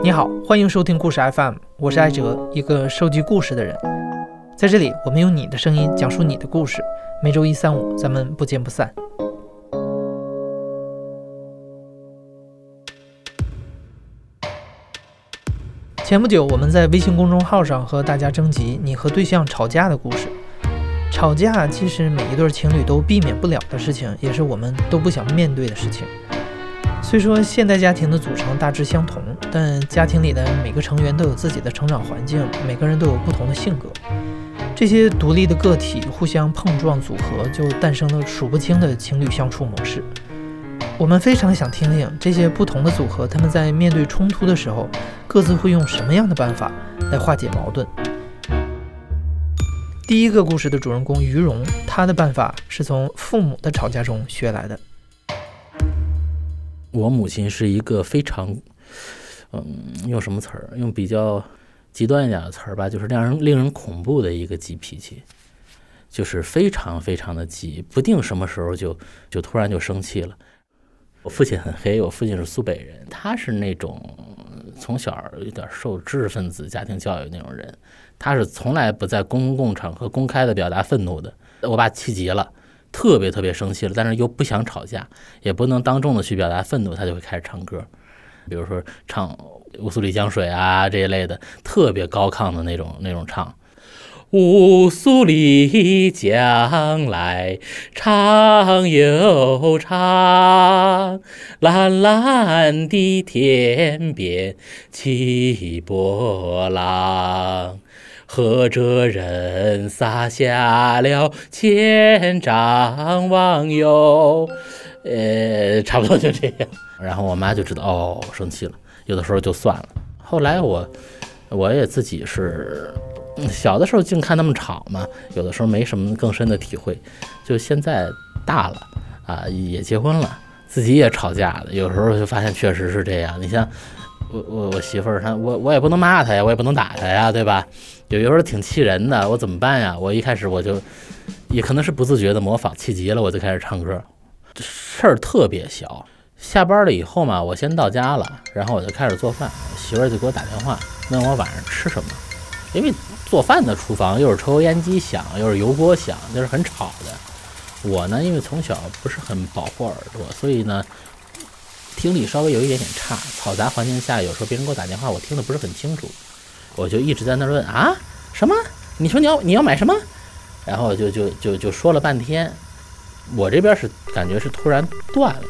你好，欢迎收听故事 FM，我是艾哲，一个收集故事的人。在这里，我们用你的声音讲述你的故事。每周一、三、五，咱们不见不散。前不久，我们在微信公众号上和大家征集你和对象吵架的故事。吵架既是每一对情侣都避免不了的事情，也是我们都不想面对的事情。虽说现代家庭的组成大致相同，但家庭里的每个成员都有自己的成长环境，每个人都有不同的性格。这些独立的个体互相碰撞组合，就诞生了数不清的情侣相处模式。我们非常想听听这些不同的组合，他们在面对冲突的时候，各自会用什么样的办法来化解矛盾。第一个故事的主人公于荣，他的办法是从父母的吵架中学来的。我母亲是一个非常，嗯，用什么词儿？用比较极端一点的词儿吧，就是让人令人恐怖的一个急脾气，就是非常非常的急，不定什么时候就就突然就生气了。我父亲很黑，我父亲是苏北人，他是那种从小有点受知识分子家庭教育那种人，他是从来不在公共场合公开的表达愤怒的。我爸气急了。特别特别生气了，但是又不想吵架，也不能当众的去表达愤怒，他就会开始唱歌，比如说唱《乌苏里江水》啊这一类的，特别高亢的那种那种唱。乌苏里江来长又长，蓝蓝的天边起波浪。和着人撒下了千丈网哟，呃，差不多就这样。然后我妈就知道哦，生气了。有的时候就算了。后来我，我也自己是小的时候净看他们吵嘛，有的时候没什么更深的体会。就现在大了啊，也结婚了，自己也吵架了。有时候就发现确实是这样。你像我我我媳妇儿，她我我也不能骂她呀，我也不能打她呀，对吧？有时候挺气人的，我怎么办呀？我一开始我就，也可能是不自觉的模仿，气急了我就开始唱歌。这事儿特别小，下班了以后嘛，我先到家了，然后我就开始做饭，媳妇儿就给我打电话，问我晚上吃什么。因为做饭的厨房又是抽油烟机响，又是油锅响，就是很吵的。我呢，因为从小不是很保护耳朵，所以呢，听力稍微有一点点差，嘈杂环境下，有时候别人给我打电话，我听得不是很清楚。我就一直在那问啊，什么？你说你要你要买什么？然后就就就就说了半天，我这边是感觉是突然断了，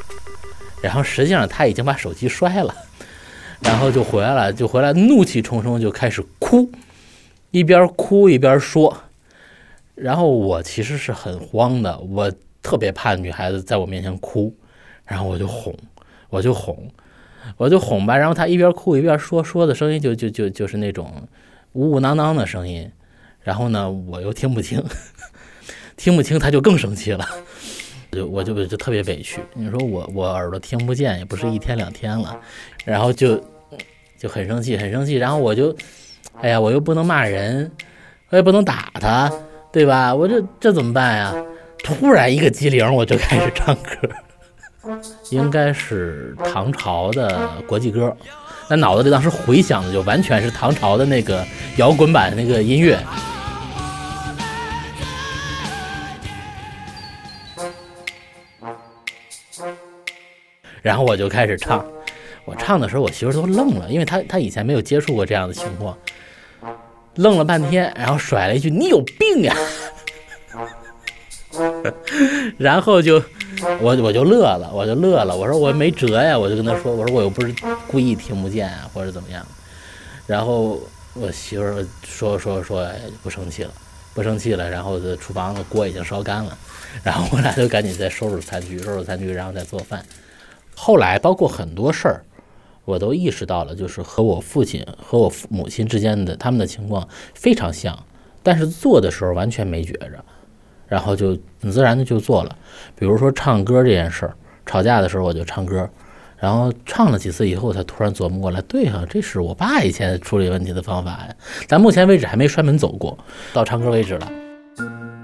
然后实际上他已经把手机摔了，然后就回来了，就回来怒气冲冲就开始哭，一边哭一边说，然后我其实是很慌的，我特别怕女孩子在我面前哭，然后我就哄，我就哄。我就哄吧，然后他一边哭一边说，说的声音就就就就是那种呜呜囔囔的声音，然后呢，我又听不清，听不清，他就更生气了，就我就就特别委屈。你说我我耳朵听不见，也不是一天两天了，然后就就很生气，很生气，然后我就，哎呀，我又不能骂人，我也不能打他，对吧？我这这怎么办呀？突然一个机灵，我就开始唱歌。应该是唐朝的国际歌，那脑子里当时回想的就完全是唐朝的那个摇滚版那个音乐。然后我就开始唱，我唱的时候我媳妇都愣了，因为她她以前没有接触过这样的情况，愣了半天，然后甩了一句：“你有病呀！” 然后就。我我就乐了，我就乐了。我说我没辙呀，我就跟他说，我说我又不是故意听不见啊，或者怎么样。然后我媳妇儿说说说不生气了，不生气了。然后这厨房的锅已经烧干了，然后我俩就赶紧再收拾餐具，收拾餐具，然后再做饭。后来包括很多事儿，我都意识到了，就是和我父亲和我父母亲之间的他们的情况非常像，但是做的时候完全没觉着。然后就很自然的就做了，比如说唱歌这件事儿，吵架的时候我就唱歌，然后唱了几次以后，才突然琢磨过来，对哈，这是我爸以前处理问题的方法呀。咱目前为止还没摔门走过，到唱歌为止了。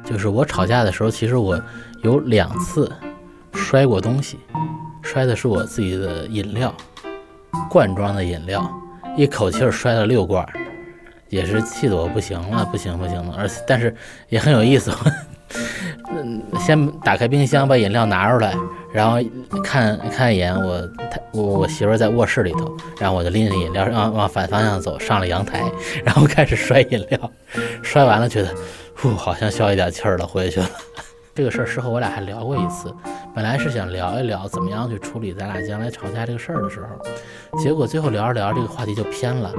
就是我吵架的时候，其实我有两次摔过东西，摔的是我自己的饮料，罐装的饮料，一口气儿摔了六罐，也是气得我不行了，不行不行了。而且但是也很有意思，嗯，先打开冰箱把饮料拿出来，然后看看一眼我我我媳妇在卧室里头，然后我就拎着饮料往往反方向走，上了阳台，然后开始摔饮料，摔完了觉得，呼，好像消一点气儿了，回去了。这个事儿事后我俩还聊过一次，本来是想聊一聊怎么样去处理咱俩将来吵架这个事儿的时候，结果最后聊着聊着这个话题就偏了，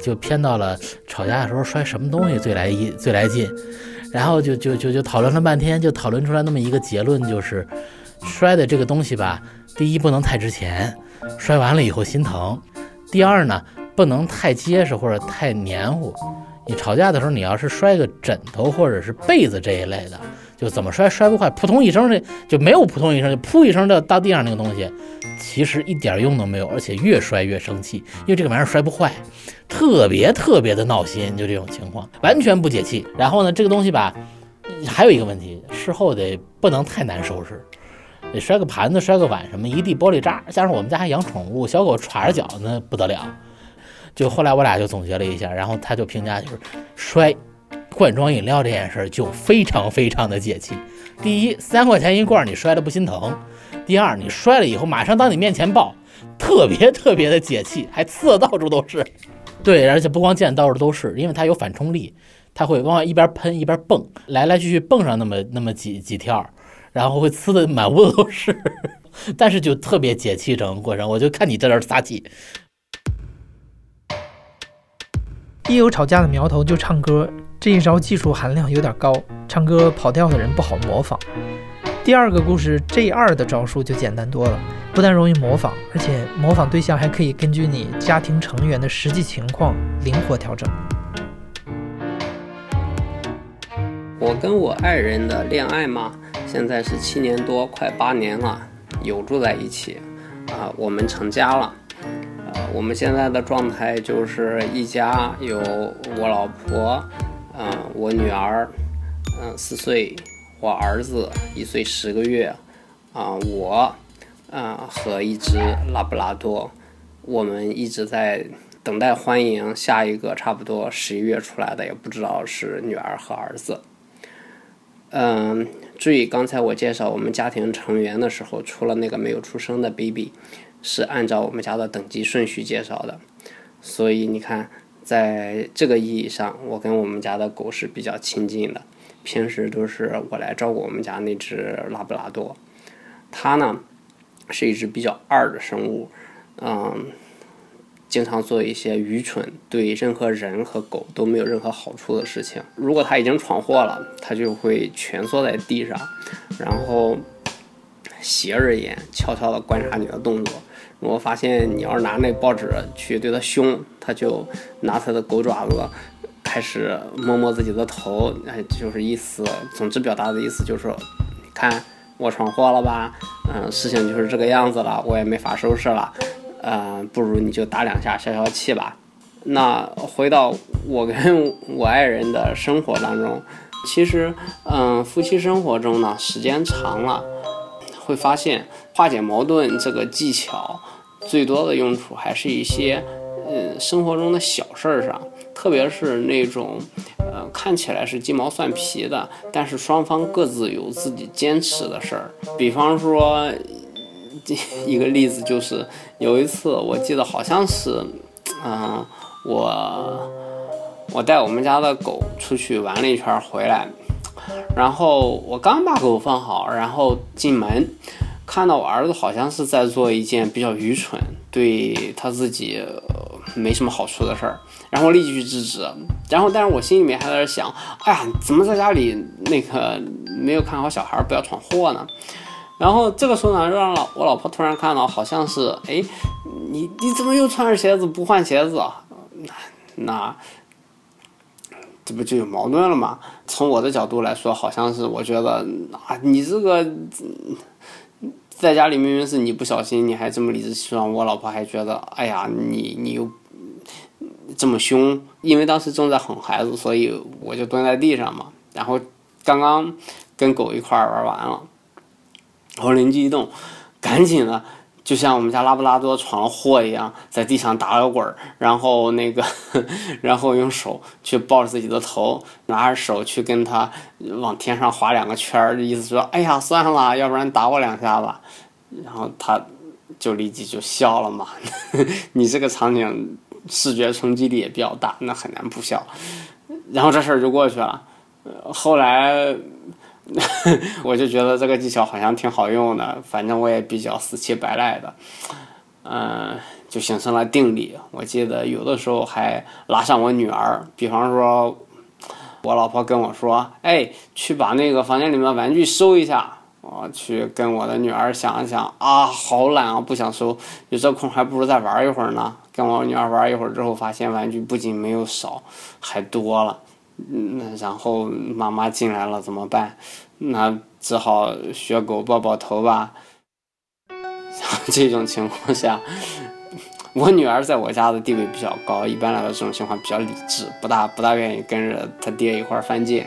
就偏到了吵架的时候摔什么东西最来一最来劲，然后就就就就讨论了半天，就讨论出来那么一个结论，就是摔的这个东西吧，第一不能太值钱，摔完了以后心疼；第二呢，不能太结实或者太黏糊。你吵架的时候，你要是摔个枕头或者是被子这一类的。就怎么摔摔不坏，扑通一声的就没有扑通一声，就扑一声掉到地上那个东西，其实一点用都没有，而且越摔越生气，因为这个玩意儿摔不坏，特别特别的闹心，就这种情况完全不解气。然后呢，这个东西吧，还有一个问题，事后得不能太难收拾，得摔个盘子、摔个碗什么，一地玻璃渣。加上我们家还养宠物，小狗踹着脚那不得了。就后来我俩就总结了一下，然后他就评价就是摔。罐装饮料这件事儿就非常非常的解气。第一，三块钱一罐，你摔了不心疼；第二，你摔了以后马上到你面前爆，特别特别的解气，还呲的到处都是。对，而且不光溅到处都是，因为它有反冲力，它会往外一边喷一边蹦，来来去去蹦上那么那么几几跳，然后会呲的满屋子都是。但是就特别解气，整个过程我就看你在这撒气。一有吵架的苗头就唱歌。这一招技术含量有点高，唱歌跑调的人不好模仿。第二个故事 J 二的招数就简单多了，不但容易模仿，而且模仿对象还可以根据你家庭成员的实际情况灵活调整。我跟我爱人的恋爱嘛，现在是七年多，快八年了，有住在一起，啊，我们成家了，呃，我们现在的状态就是一家有我老婆。嗯，我女儿，嗯，四岁；我儿子一岁十个月。啊，我，嗯，和一只拉布拉多，我们一直在等待欢迎下一个，差不多十一月出来的，也不知道是女儿和儿子。嗯，注意刚才我介绍我们家庭成员的时候，除了那个没有出生的 baby，是按照我们家的等级顺序介绍的，所以你看。在这个意义上，我跟我们家的狗是比较亲近的，平时都是我来照顾我们家那只拉布拉多。它呢是一只比较二的生物，嗯，经常做一些愚蠢、对任何人和狗都没有任何好处的事情。如果它已经闯祸了，它就会蜷缩在地上，然后斜着眼悄悄地观察你的动作。我发现你要是拿那报纸去对他凶，他就拿他的狗爪子开始摸摸自己的头，哎，就是意思，总之表达的意思就是说，看我闯祸了吧，嗯，事情就是这个样子了，我也没法收拾了，嗯，不如你就打两下消消气吧。那回到我跟 我爱人的生活当中，其实，嗯，夫妻生活中呢，时间长了，会发现化解矛盾这个技巧。最多的用处还是一些，嗯，生活中的小事儿上，特别是那种，呃，看起来是鸡毛蒜皮的，但是双方各自有自己坚持的事儿。比方说，一个例子就是，有一次我记得好像是，嗯，我我带我们家的狗出去玩了一圈回来，然后我刚把狗放好，然后进门。看到我儿子好像是在做一件比较愚蠢、对他自己没什么好处的事儿，然后立即去制止。然后，但是我心里面还在想：哎呀，怎么在家里那个没有看好小孩，不要闯祸呢？然后这个时候呢，让老我老婆突然看到，好像是哎，你你怎么又穿着鞋子不换鞋子？那那这不就有矛盾了吗？从我的角度来说，好像是我觉得啊，你这个。在家里明明是你不小心，你还这么理直气壮，我老婆还觉得，哎呀，你你又这么凶，因为当时正在哄孩子，所以我就蹲在地上嘛。然后刚刚跟狗一块玩完了，我灵机一动，赶紧的就像我们家拉布拉多闯了祸一样，在地上打了滚儿，然后那个，然后用手去抱着自己的头，拿着手去跟他往天上划两个圈儿，意思说，哎呀，算了，要不然打我两下吧。然后他就立即就笑了嘛。你这个场景视觉冲击力也比较大，那很难不笑。然后这事儿就过去了。后来。我就觉得这个技巧好像挺好用的，反正我也比较死乞白赖的，嗯，就形成了定力。我记得有的时候还拉上我女儿，比方说，我老婆跟我说：“哎，去把那个房间里面的玩具收一下。”我去跟我的女儿想一想啊，好懒啊，不想收，有这空还不如再玩一会儿呢。跟我女儿玩一会儿之后，发现玩具不仅没有少，还多了。嗯，然后妈妈进来了怎么办？那只好学狗抱抱头吧。像这种情况下，我女儿在我家的地位比较高，一般来说这种情况比较理智，不大不大愿意跟着她爹一块儿犯贱。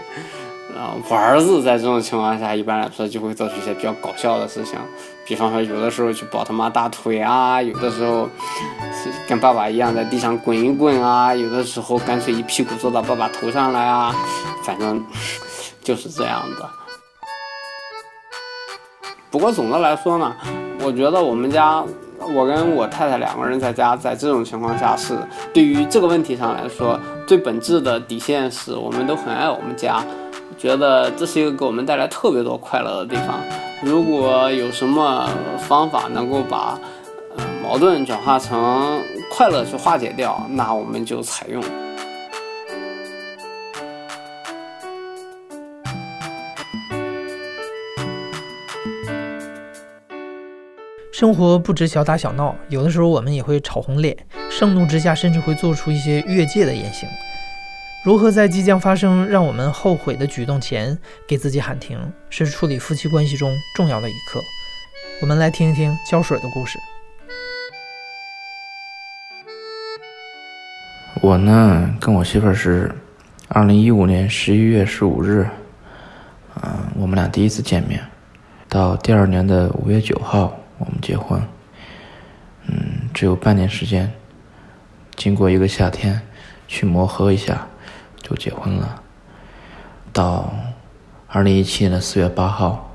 啊，我儿子在这种情况下，一般来说就会做出一些比较搞笑的事情，比方说有的时候去抱他妈大腿啊，有的时候是跟爸爸一样在地上滚一滚啊，有的时候干脆一屁股坐到爸爸头上来啊，反正就是这样的。不过总的来说呢，我觉得我们家，我跟我太太两个人在家，在这种情况下是对于这个问题上来说，最本质的底线是我们都很爱我们家。觉得这是一个给我们带来特别多快乐的地方。如果有什么方法能够把呃矛盾转化成快乐去化解掉，那我们就采用。生活不止小打小闹，有的时候我们也会吵红脸，盛怒之下甚至会做出一些越界的言行。如何在即将发生让我们后悔的举动前给自己喊停，是处理夫妻关系中重要的一课。我们来听一听胶水的故事。我呢，跟我媳妇儿是二零一五年十一月十五日，嗯，我们俩第一次见面，到第二年的五月九号我们结婚。嗯，只有半年时间，经过一个夏天去磨合一下。就结婚了。到二零一七年的四月八号，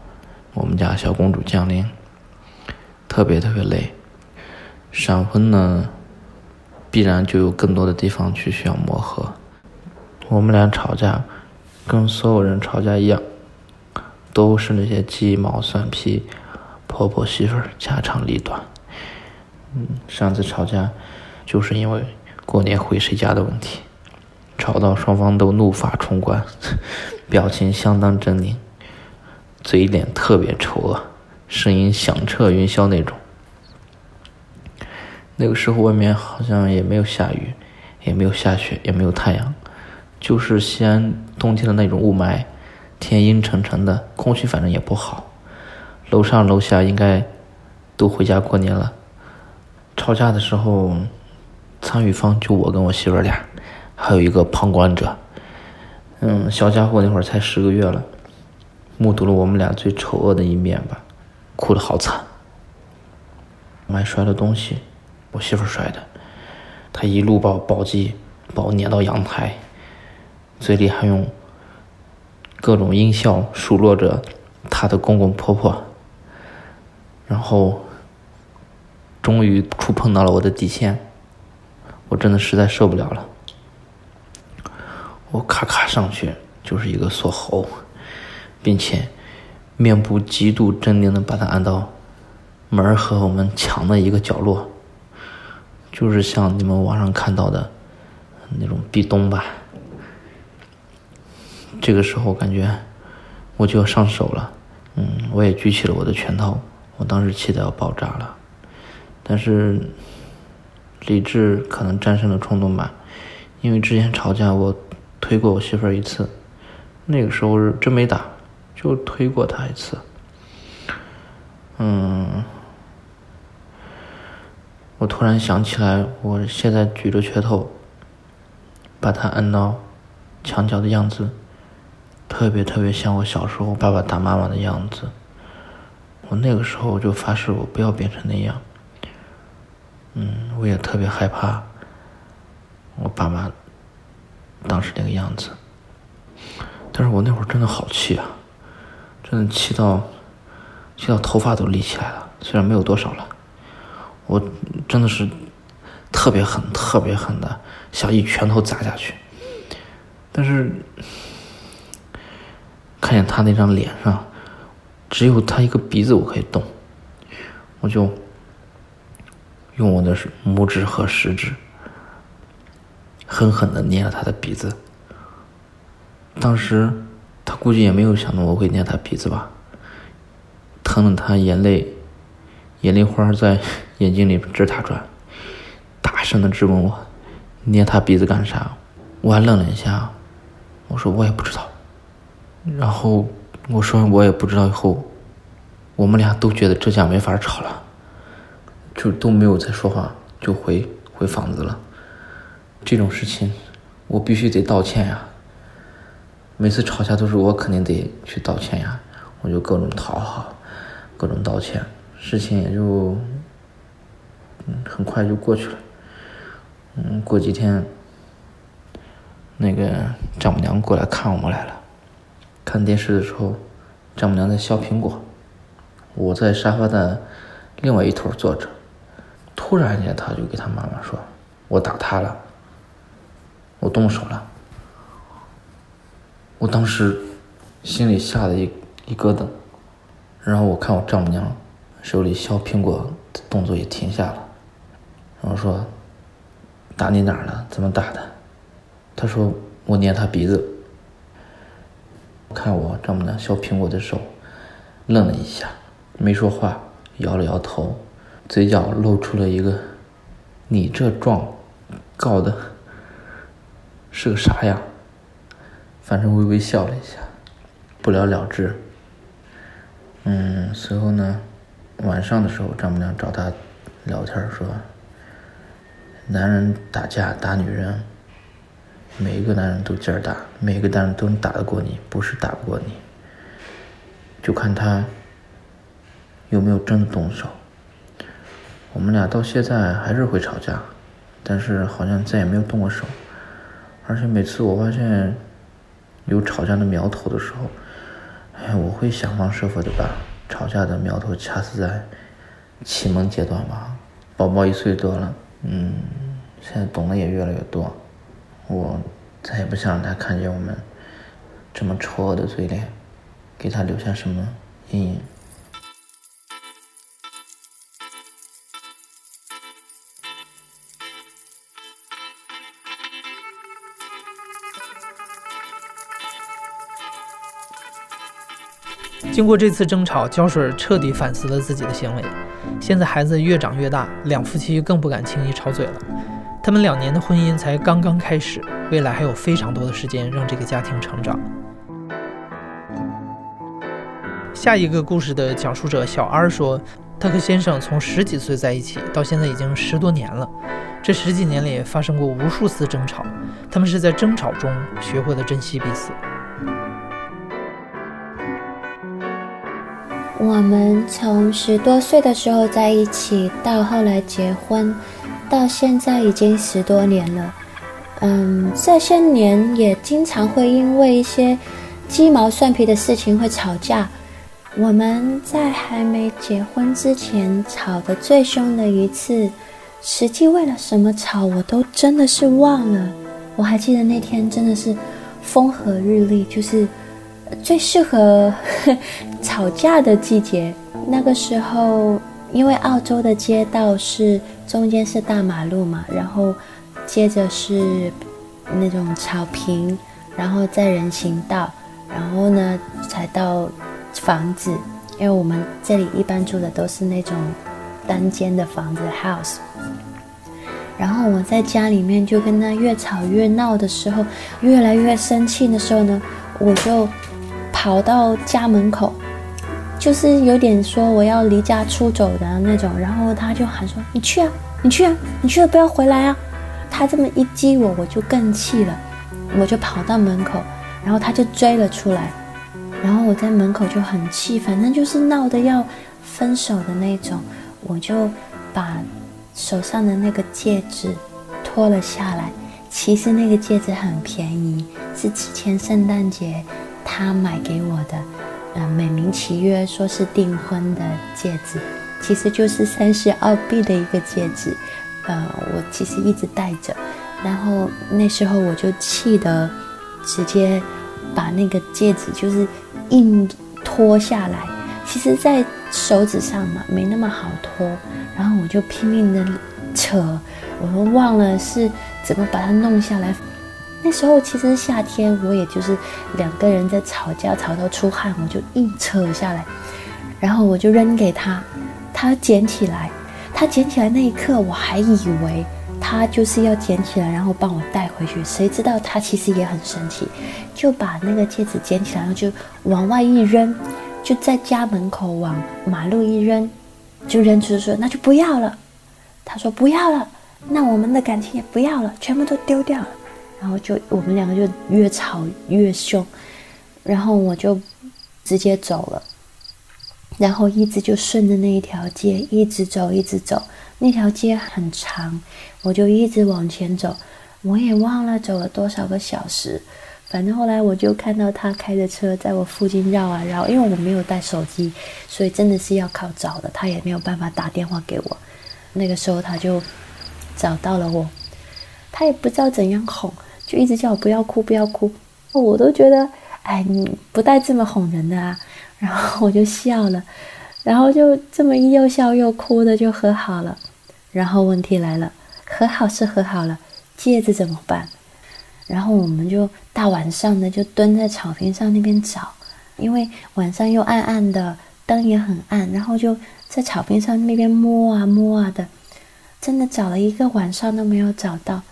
我们家小公主降临，特别特别累。闪婚呢，必然就有更多的地方去需要磨合。我们俩吵架，跟所有人吵架一样，都是那些鸡毛蒜皮、婆婆媳妇儿家长里短。嗯，上次吵架就是因为过年回谁家的问题。吵到双方都怒发冲冠，表情相当狰狞，嘴脸特别丑恶，声音响彻云霄那种。那个时候外面好像也没有下雨，也没有下雪，也没有太阳，就是西安冬天的那种雾霾，天阴沉沉的，空气反正也不好。楼上楼下应该都回家过年了。吵架的时候，参与方就我跟我媳妇俩。还有一个旁观者，嗯，小家伙那会儿才十个月了，目睹了我们俩最丑恶的一面吧，哭得好惨。买摔了东西，我媳妇摔的，她一路把我抱击，把我撵到阳台，嘴里还用各种音效数落着她的公公婆婆，然后终于触碰到了我的底线，我真的实在受不了了。我咔咔上去就是一个锁喉，并且面部极度狰狞的把他按到门和我们墙的一个角落，就是像你们网上看到的那种壁咚吧。这个时候感觉我就要上手了，嗯，我也举起了我的拳头，我当时气得要爆炸了，但是理智可能战胜了冲动吧，因为之前吵架我。推过我媳妇儿一次，那个时候是真没打，就推过她一次。嗯，我突然想起来，我现在举着拳头，把她按到墙角的样子，特别特别像我小时候爸爸打妈妈的样子。我那个时候就发誓，我不要变成那样。嗯，我也特别害怕我爸妈当时那个样子。但是我那会儿真的好气啊，真的气到气到头发都立起来了，虽然没有多少了，我真的是特别狠、特别狠的想一拳头砸下去，但是看见他那张脸上只有他一个鼻子我可以动，我就用我的拇指和食指狠狠的捏了他的鼻子。当时，他估计也没有想到我会捏他鼻子吧，疼得他眼泪，眼泪花在 眼睛里直打转，大声的质问我：“捏他鼻子干啥？”我还愣了一下，我说我也不知道。然后我说我也不知道以后，我们俩都觉得这架没法吵了，就都没有再说话，就回回房子了。这种事情，我必须得道歉呀。每次吵架都是我肯定得去道歉呀，我就各种讨好，各种道歉，事情也就，嗯，很快就过去了。嗯，过几天，那个丈母娘过来看我们来了，看电视的时候，丈母娘在削苹果，我在沙发的另外一头坐着，突然间她就给她妈妈说：“我打他了，我动手了。”我当时心里吓得一一咯噔，然后我看我丈母娘手里削苹果的动作也停下了，然后说：“打你哪儿了？怎么打的？”他说：“我捏他鼻子。”看我丈母娘削苹果的手，愣了一下，没说话，摇了摇头，嘴角露出了一个：“你这状告的是个啥样？”反正微微笑了一下，不了了之。嗯，随后呢，晚上的时候，丈母娘找他聊天说：“男人打架打女人，每一个男人都劲儿大，每一个男人都能打得过你，不是打不过你，就看他有没有真的动手。我们俩到现在还是会吵架，但是好像再也没有动过手，而且每次我发现。”有吵架的苗头的时候，哎，我会想方设法的把吵架的苗头掐死在启蒙阶段吧。宝宝一岁多了，嗯，现在懂得也越来越多，我再也不想让他看见我们这么丑恶的嘴脸，给他留下什么阴影。经过这次争吵，胶水彻底反思了自己的行为。现在孩子越长越大，两夫妻更不敢轻易吵嘴了。他们两年的婚姻才刚刚开始，未来还有非常多的时间让这个家庭成长。下一个故事的讲述者小 R 说，他和先生从十几岁在一起，到现在已经十多年了。这十几年里发生过无数次争吵，他们是在争吵中学会了珍惜彼此。我们从十多岁的时候在一起，到后来结婚，到现在已经十多年了。嗯，这些年也经常会因为一些鸡毛蒜皮的事情会吵架。我们在还没结婚之前吵得最凶的一次，实际为了什么吵我都真的是忘了。我还记得那天真的是风和日丽，就是。最适合吵架的季节，那个时候，因为澳洲的街道是中间是大马路嘛，然后接着是那种草坪，然后在人行道，然后呢才到房子，因为我们这里一般住的都是那种单间的房子 house。然后我在家里面就跟他越吵越闹的时候，越来越生气的时候呢，我就。跑到家门口，就是有点说我要离家出走的那种，然后他就喊说：“你去啊，你去啊，你去了不要回来啊！”他这么一激我，我就更气了，我就跑到门口，然后他就追了出来，然后我在门口就很气，反正就是闹得要分手的那种，我就把手上的那个戒指脱了下来。其实那个戒指很便宜，是之前圣诞节他买给我的，呃，美名其曰说是订婚的戒指，其实就是三十澳币的一个戒指，呃，我其实一直戴着，然后那时候我就气得直接把那个戒指就是硬脱下来，其实，在手指上嘛没那么好脱，然后我就拼命的扯，我都忘了是。怎么把它弄下来？那时候其实夏天，我也就是两个人在吵架，吵到出汗，我就硬扯下来，然后我就扔给他，他捡起来。他捡起来那一刻，我还以为他就是要捡起来，然后帮我带回去。谁知道他其实也很生气，就把那个戒指捡起来，然后就往外一扔，就在家门口往马路一扔，就扔出说：“那就不要了。”他说：“不要了。”那我们的感情也不要了，全部都丢掉了，然后就我们两个就越吵越凶，然后我就直接走了，然后一直就顺着那一条街一直走一直走，那条街很长，我就一直往前走，我也忘了走了多少个小时，反正后来我就看到他开着车在我附近绕啊绕，因为我没有带手机，所以真的是要靠找的，他也没有办法打电话给我，那个时候他就。找到了我，他也不知道怎样哄，就一直叫我不要哭，不要哭。我都觉得，哎，你不带这么哄人的啊。然后我就笑了，然后就这么又笑又哭的就和好了。然后问题来了，和好是和好了，戒指怎么办？然后我们就大晚上的就蹲在草坪上那边找，因为晚上又暗暗的，灯也很暗，然后就在草坪上那边摸啊摸啊的。真的找了一个晚上都没有找到，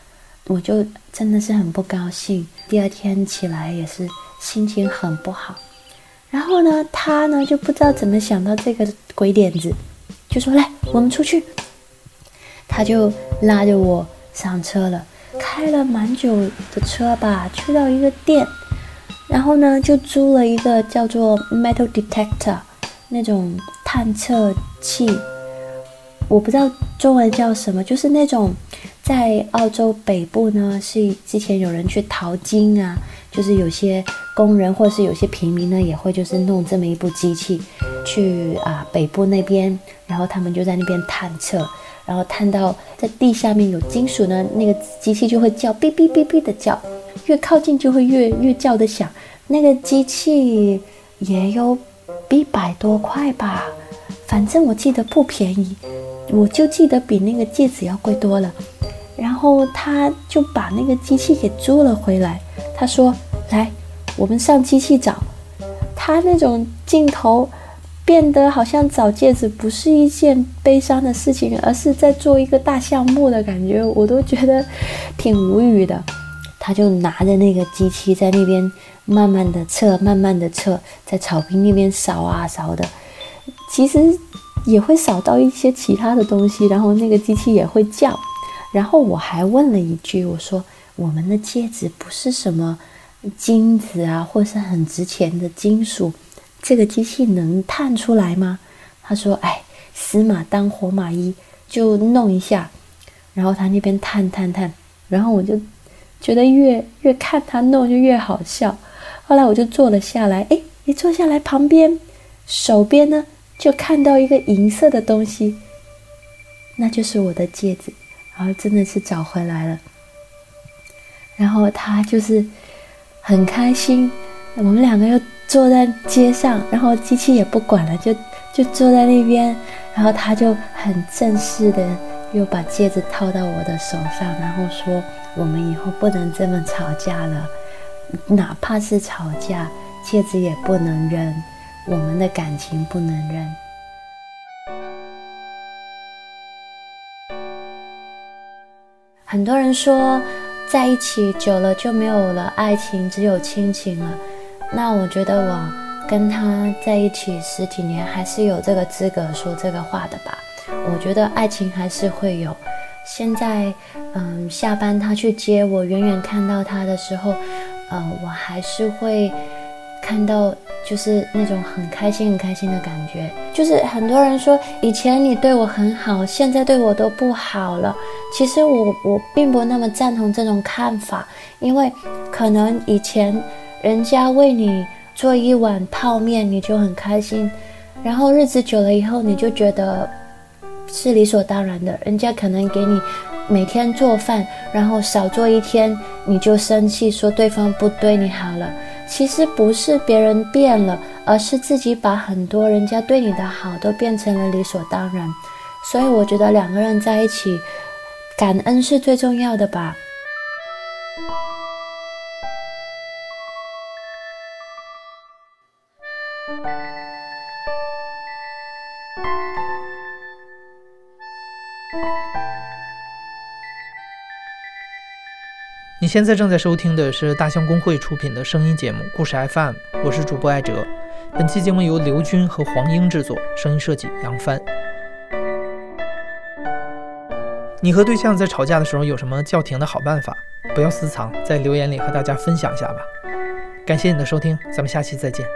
我就真的是很不高兴。第二天起来也是心情很不好。然后呢，他呢就不知道怎么想到这个鬼点子，就说：“来，我们出去。”他就拉着我上车了，开了蛮久的车吧，去到一个店，然后呢就租了一个叫做 metal detector 那种探测器。我不知道中文叫什么，就是那种在澳洲北部呢，是之前有人去淘金啊，就是有些工人或是有些平民呢，也会就是弄这么一部机器去啊北部那边，然后他们就在那边探测，然后探到在地下面有金属呢，那个机器就会叫哔哔哔哔的叫，越靠近就会越越叫的响，那个机器也有一百多块吧，反正我记得不便宜。我就记得比那个戒指要贵多了，然后他就把那个机器给租了回来。他说：“来，我们上机器找。”他那种镜头变得好像找戒指不是一件悲伤的事情，而是在做一个大项目的感觉，我都觉得挺无语的。他就拿着那个机器在那边慢慢的测，慢慢的测，在草坪那边扫啊扫的，其实。也会扫到一些其他的东西，然后那个机器也会叫。然后我还问了一句，我说：“我们的戒指不是什么金子啊，或是很值钱的金属，这个机器能探出来吗？”他说：“哎，死马当活马医，就弄一下。”然后他那边探探探，然后我就觉得越越看他弄就越好笑。后来我就坐了下来，哎，一坐下来旁边手边呢。就看到一个银色的东西，那就是我的戒指，然后真的是找回来了。然后他就是很开心，我们两个又坐在街上，然后机器也不管了，就就坐在那边，然后他就很正式的又把戒指套到我的手上，然后说：“我们以后不能这么吵架了，哪怕是吵架，戒指也不能扔。”我们的感情不能扔。很多人说，在一起久了就没有了爱情，只有亲情了。那我觉得我跟他在一起十几年，还是有这个资格说这个话的吧。我觉得爱情还是会有。现在，嗯，下班他去接我，远远看到他的时候，嗯，我还是会看到。就是那种很开心、很开心的感觉。就是很多人说以前你对我很好，现在对我都不好了。其实我我并不那么赞同这种看法，因为可能以前人家为你做一碗泡面，你就很开心，然后日子久了以后，你就觉得是理所当然的。人家可能给你每天做饭，然后少做一天，你就生气，说对方不对你好了。其实不是别人变了，而是自己把很多人家对你的好都变成了理所当然。所以我觉得两个人在一起，感恩是最重要的吧。现在正在收听的是大象公会出品的声音节目《故事 FM》，我是主播艾哲。本期节目由刘军和黄英制作，声音设计杨帆。你和对象在吵架的时候有什么叫停的好办法？不要私藏，在留言里和大家分享一下吧。感谢你的收听，咱们下期再见。